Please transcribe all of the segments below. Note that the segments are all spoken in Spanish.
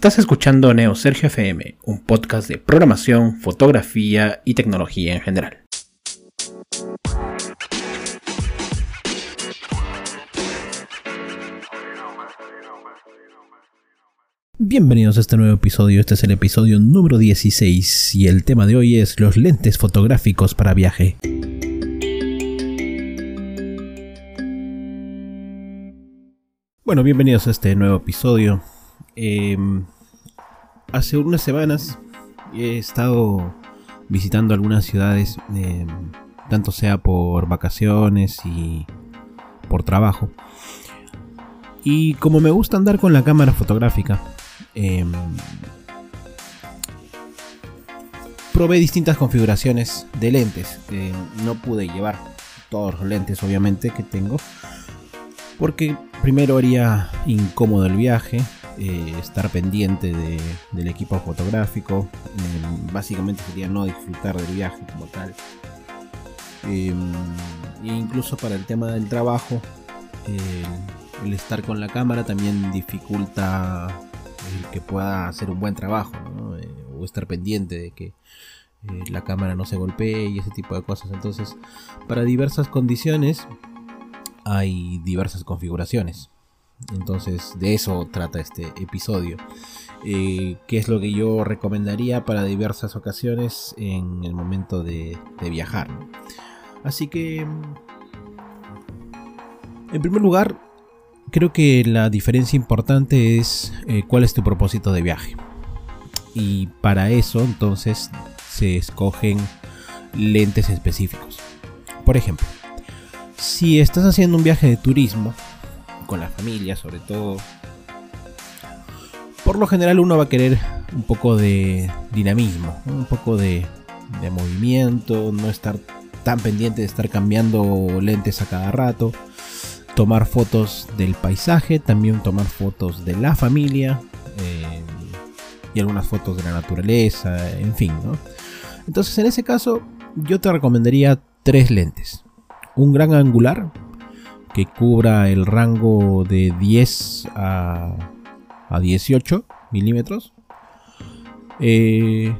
Estás escuchando Neo Sergio FM, un podcast de programación, fotografía y tecnología en general. Bienvenidos a este nuevo episodio, este es el episodio número 16 y el tema de hoy es los lentes fotográficos para viaje. Bueno, bienvenidos a este nuevo episodio. Em, hace unas semanas he estado visitando algunas ciudades, em, tanto sea por vacaciones y por trabajo. Y como me gusta andar con la cámara fotográfica, em, probé distintas configuraciones de lentes. no pude llevar todos los lentes, obviamente, que tengo. Porque primero haría incómodo el viaje, eh, estar pendiente del equipo fotográfico. Eh, básicamente sería no disfrutar del viaje como tal. Eh, e incluso para el tema del trabajo, el estar con la cámara también dificulta el que pueda hacer un buen trabajo o estar pendiente de que la cámara no se golpee y ese tipo de cosas. Entonces, para diversas condiciones hay diversas configuraciones. Entonces de eso trata este episodio. Eh, ¿Qué es lo que yo recomendaría para diversas ocasiones en el momento de, viajar? Así que, en primer lugar, creo que la diferencia importante es eh, cuál es tu propósito de viaje. Y para eso entonces se escogen lentes específicos. Por ejemplo, si estás haciendo un viaje de turismo, con la familia sobre todo. Por lo general uno va a querer un poco de dinamismo, un poco de, movimiento, no estar tan pendiente de estar cambiando lentes a cada rato, tomar fotos del paisaje, también tomar fotos de la familia eh, y algunas fotos de la naturaleza, en fin. Entonces en ese caso yo te recomendaría tres lentes. Un gran angular, que cubra el rango de 10 a, 18 milímetros. Eh,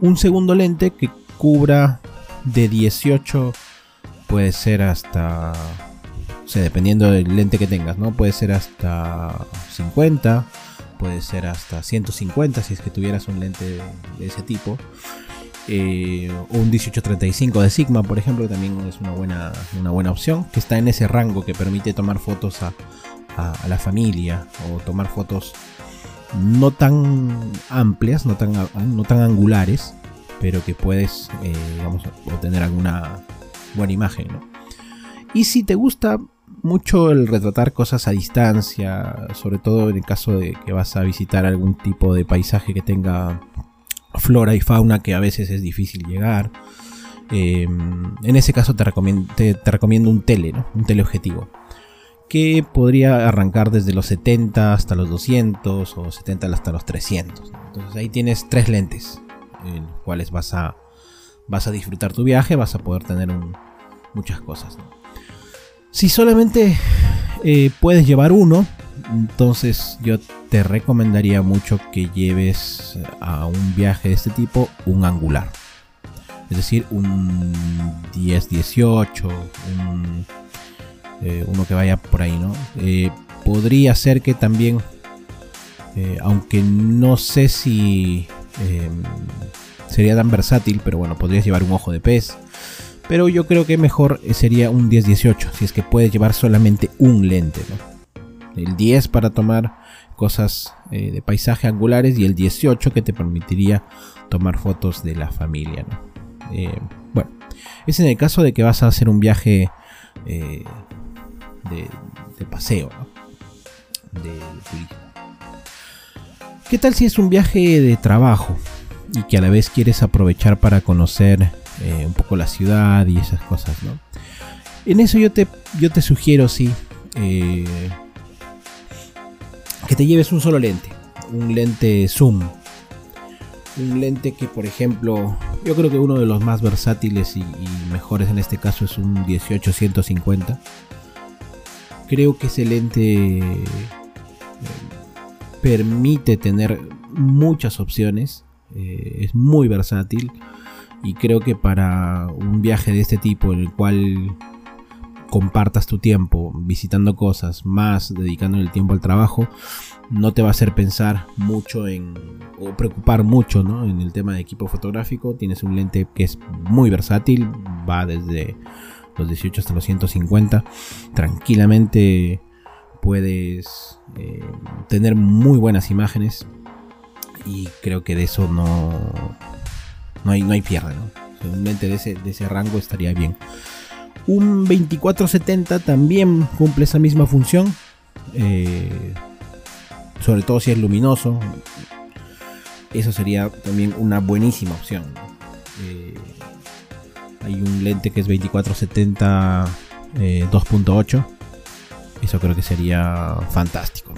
un segundo lente que cubra de 18 puede ser hasta o sea, dependiendo del lente que tengas, ¿no? Puede ser hasta 50, puede ser hasta 150 si es que tuvieras un lente de ese tipo. Eh, un 1835 de Sigma, por ejemplo, también es una buena, una buena opción, que está en ese rango que permite tomar fotos a, la familia o tomar fotos no tan amplias, no tan, no tan angulares, pero que puedes eh, obtener alguna buena imagen. Y si te gusta mucho el retratar cosas a distancia, sobre todo en el caso de que vas a visitar algún tipo de paisaje que tenga flora y fauna que a veces es difícil llegar. Eh, en ese caso te recomiendo, te, recomiendo un tele, un teleobjetivo, que podría arrancar desde los 70 hasta los 200 o 70 hasta los 300. Entonces ahí tienes tres lentes, en los cuales vas a, vas a disfrutar tu viaje, vas a poder tener muchas cosas. Si solamente eh, puedes llevar uno, entonces yo te recomendaría mucho que lleves a un viaje de este tipo un angular. Es decir, un 10-18, eh, uno que vaya por ahí, ¿no? Eh, podría ser que también, eh, aunque no sé si sería tan versátil, pero bueno, podrías llevar un ojo de pez. Pero yo creo que mejor sería un 10-18, si es que puedes llevar solamente un lente, ¿no? El 10 para tomar cosas eh, de paisaje angulares y el 18 que te permitiría tomar fotos de la familia. Eh, bueno, es en el caso de que vas a hacer un viaje eh, de, paseo, turismo. ¿Qué tal si es un viaje de trabajo y que a la vez quieres aprovechar para conocer un poco la ciudad y esas cosas? ¿no? En eso yo te, yo te sugiero, sí, te lleves un solo lente, un lente zoom. Un lente que, por ejemplo, yo creo que uno de los más versátiles y, mejores en este caso es un 1850. Creo que ese lente eh, permite tener muchas opciones, eh, es muy versátil y creo que para un viaje de este tipo en el cual compartas tu tiempo visitando cosas, más dedicando el tiempo al trabajo, no te va a hacer pensar mucho en o preocupar mucho en el tema de equipo fotográfico. Tienes un lente que es muy versátil, va desde los 18 hasta los 150. Tranquilamente puedes eh, tener muy buenas imágenes y creo que de eso no, no, hay, no hay pierde. Un lente de ese, de ese rango estaría bien. Un 2470 también cumple esa misma función. Eh, sobre todo si es luminoso. Eso sería también una buenísima opción. Eh, hay un lente que es 2470 2.8. Eh, Eso creo que sería fantástico.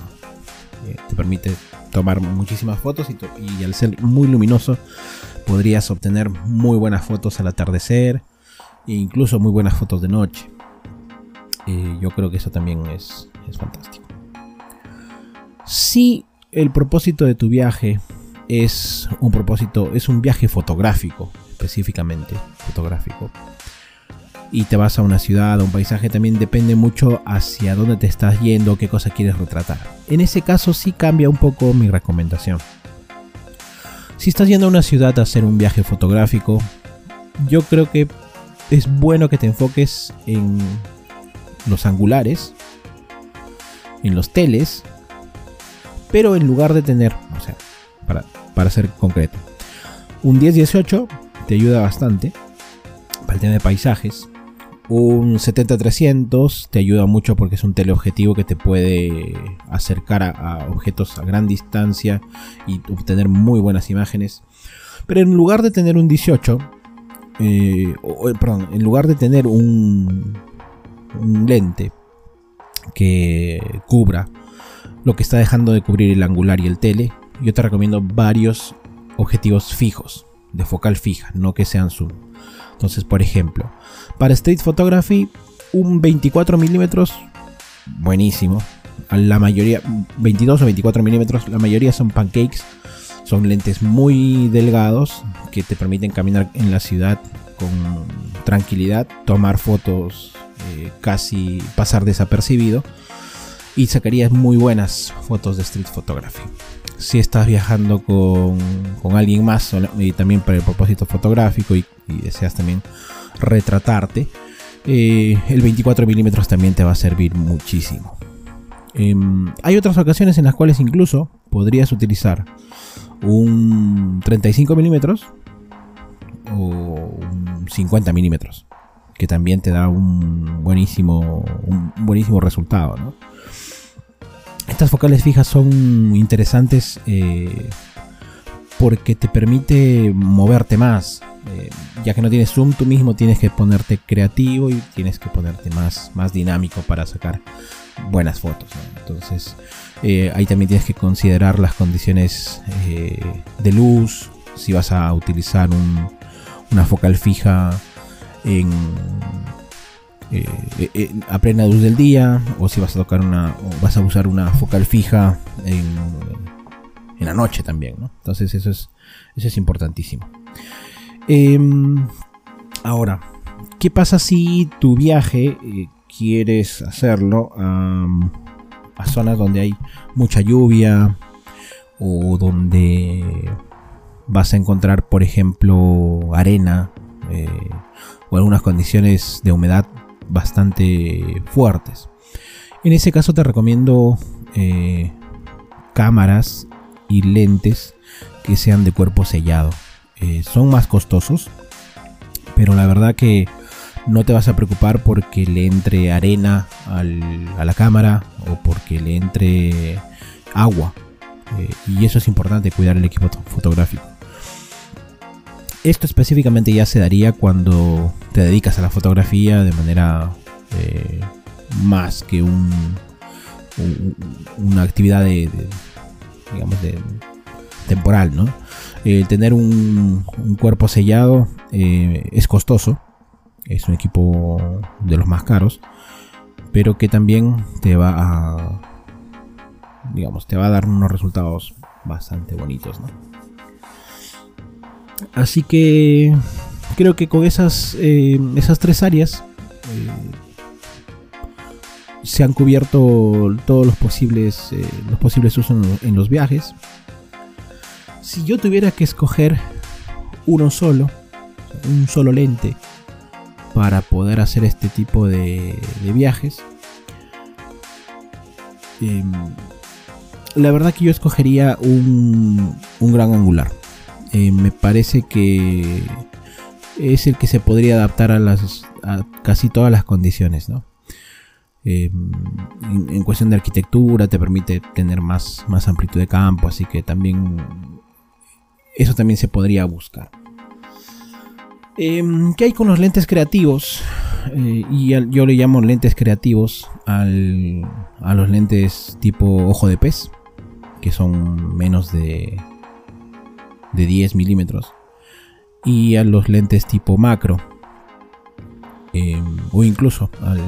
Eh, te permite tomar muchísimas fotos y, al ser muy luminoso podrías obtener muy buenas fotos al atardecer e incluso muy buenas fotos de noche. yo creo que eso también es fantástico. Si el propósito de tu viaje es un propósito, es un viaje fotográfico, específicamente fotográfico, y te vas a una ciudad, a un paisaje, también depende mucho hacia dónde te estás yendo, qué cosa quieres retratar. En ese caso sí cambia un poco mi recomendación. Si estás yendo a una ciudad a hacer un viaje fotográfico, yo creo que es bueno que te enfoques en los angulares, en los teles, pero en lugar de tener, o sea, para, para ser concreto, un 10-18 te ayuda bastante para el tema de paisajes. Un 70-300 te ayuda mucho porque es un teleobjetivo que te puede acercar a, objetos a gran distancia y obtener muy buenas imágenes. Pero en lugar de tener un 18, eh, perdón, en lugar de tener un, un lente que cubra lo que está dejando de cubrir el angular y el tele, yo te recomiendo varios objetivos fijos, de focal fija, no que sean zoom. Entonces, por ejemplo, para Street Photography, un 24 milímetros, buenísimo. La mayoría, 22 o 24 milímetros, la mayoría son pancakes. Son lentes muy delgados que te permiten caminar en la ciudad con tranquilidad, tomar fotos, eh, casi pasar desapercibido y sacarías muy buenas fotos de street photography. Si estás viajando con, alguien más y también para el propósito fotográfico y, deseas también retratarte, eh, el 24 milímetros también te va a servir muchísimo. Em, hay otras ocasiones en las cuales incluso podrías utilizar un 35 milímetros o un 50 milímetros, que también te da un buenísimo, un buenísimo resultado. Estas focales fijas son interesantes eh, porque te permite moverte más. Eh, ya que no tienes zoom, tú mismo tienes que ponerte creativo y tienes que ponerte más, más dinámico para sacar buenas fotos. Entonces, eh, ahí también tienes que considerar las condiciones de luz, si vas a utilizar una focal fija en eh, eh, eh, a plena luz del día o si vas a tocar una vas a usar una focal fija en, la noche también entonces eso es eso es importantísimo em, ahora qué pasa si tu viaje quieres hacerlo a zonas donde hay mucha lluvia o donde vas a encontrar por ejemplo arena o algunas condiciones de humedad bastante fuertes. En ese caso te recomiendo eh, cámaras y lentes que sean de cuerpo sellado. Eh, son más costosos, pero la verdad que no te vas a preocupar porque le entre arena a la cámara o porque le entre agua. Eh, y eso es importante, cuidar el equipo fotográfico. Esto específicamente ya se daría cuando te dedicas a la fotografía de manera eh, más que un, una actividad de, digamos de temporal, ¿no? Tener un, cuerpo sellado eh, es costoso, es un equipo de los más caros, pero que también te va a digamos, te va a dar unos resultados bastante bonitos, Así que creo que con esas, eh, esas tres áreas eh, se han cubierto todos los posibles, eh, los posibles usos en, los viajes. Si yo tuviera que escoger uno solo, un solo lente, para poder hacer este tipo de, viajes, em, la verdad que yo escogería un, un gran angular. Eh, me parece que es el que se podría adaptar a las a casi todas las condiciones, ¿no? Eh, en, cuestión de arquitectura te permite tener más, más amplitud de campo, así que también eso también se podría buscar. Em, ¿Qué hay con los lentes creativos? Eh, y yo le llamo lentes creativos a los lentes tipo ojo de pez, que son menos de, de 10 milímetros, y a los lentes tipo macro, em, o incluso al,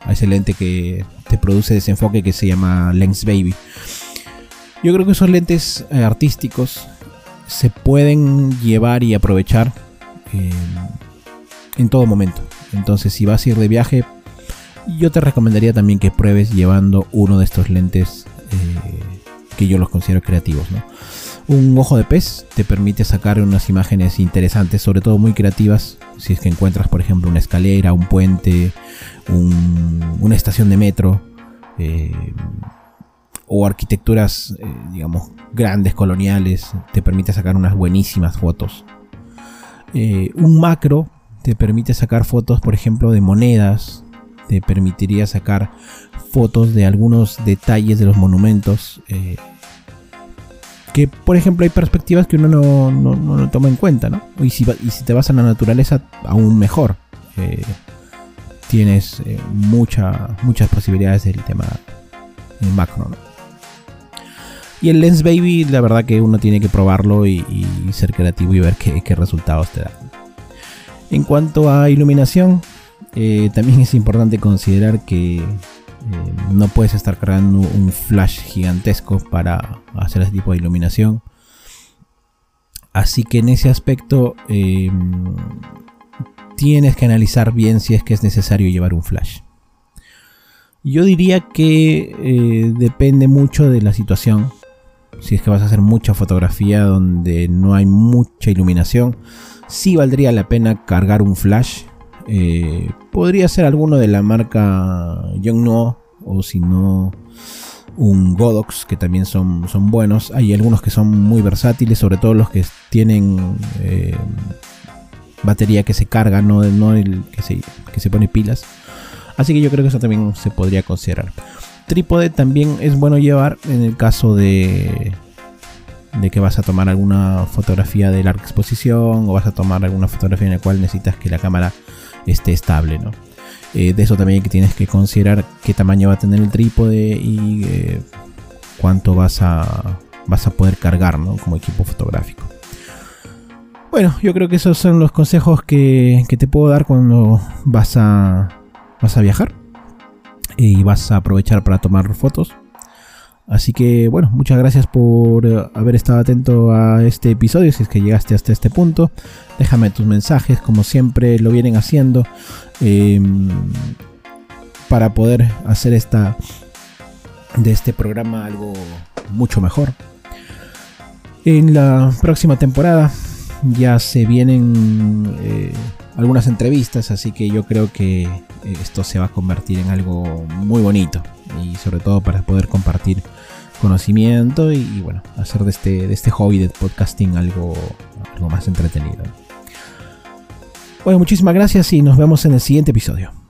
a ese lente que te produce desenfoque que se llama Lens Baby. Yo creo que esos lentes eh, artísticos se pueden llevar y aprovechar en todo momento. Entonces, si vas a ir de viaje, yo te recomendaría también que pruebes llevando uno de estos lentes eh, que yo los considero creativos. Un ojo de pez te permite sacar unas imágenes interesantes, sobre todo muy creativas. Si es que encuentras, por ejemplo, una escalera, un puente, una estación de metro eh, o arquitecturas, eh, digamos, grandes, coloniales, te permite sacar unas buenísimas fotos. Eh, un macro te permite sacar fotos, por ejemplo, de monedas, te permitiría sacar fotos de algunos detalles de los monumentos. que, por ejemplo, hay perspectivas que uno no, no, toma en cuenta, ¿no? Y si, y si, te vas a la naturaleza, aún mejor tienes eh, muchas posibilidades del tema macro. Y el Lens Baby, la verdad que uno tiene que probarlo y, ser creativo y ver qué, resultados te da. En cuanto a iluminación, eh, también es importante considerar que eh, no puedes estar cargando un flash gigantesco para hacer ese tipo de iluminación. Así que en ese aspecto tienes que analizar bien si es que es necesario llevar un flash. Yo diría que eh, depende mucho de la situación. Si es que vas a hacer mucha fotografía donde no hay mucha iluminación, sí valdría la pena cargar un flash. Eh, podría ser alguno de la marca Yongnuo o si no un Godox que también son, son buenos. Hay algunos que son muy versátiles, sobre todo los que tienen eh, batería que se carga, no, no el que se, que se pone pilas. Así que yo creo que eso también se podría considerar. Trípode también es bueno llevar en el caso de, que vas a tomar alguna fotografía de larga exposición o vas a tomar alguna fotografía en la cual necesitas que la cámara esté estable. ¿no? Eh, de eso también que tienes que considerar qué tamaño va a tener el trípode y eh, cuánto vas a, vas a poder cargar ¿no? como equipo fotográfico. Bueno, yo creo que esos son los consejos que, te puedo dar cuando vas a, vas a viajar y vas a aprovechar para tomar fotos. Así que bueno, muchas gracias por eh, haber estado atento a este episodio, si es que llegaste hasta este punto. Déjame tus mensajes, como siempre lo vienen haciendo, em, para poder hacer esta de este programa algo mucho mejor. En la próxima temporada ya se vienen eh, algunas entrevistas, así que yo creo que eh, esto se va a convertir en algo muy bonito y sobre todo para poder compartir conocimiento y, bueno, hacer de este, de este hobby de podcasting algo, algo más entretenido. Bueno, muchísimas gracias y nos vemos en el siguiente episodio.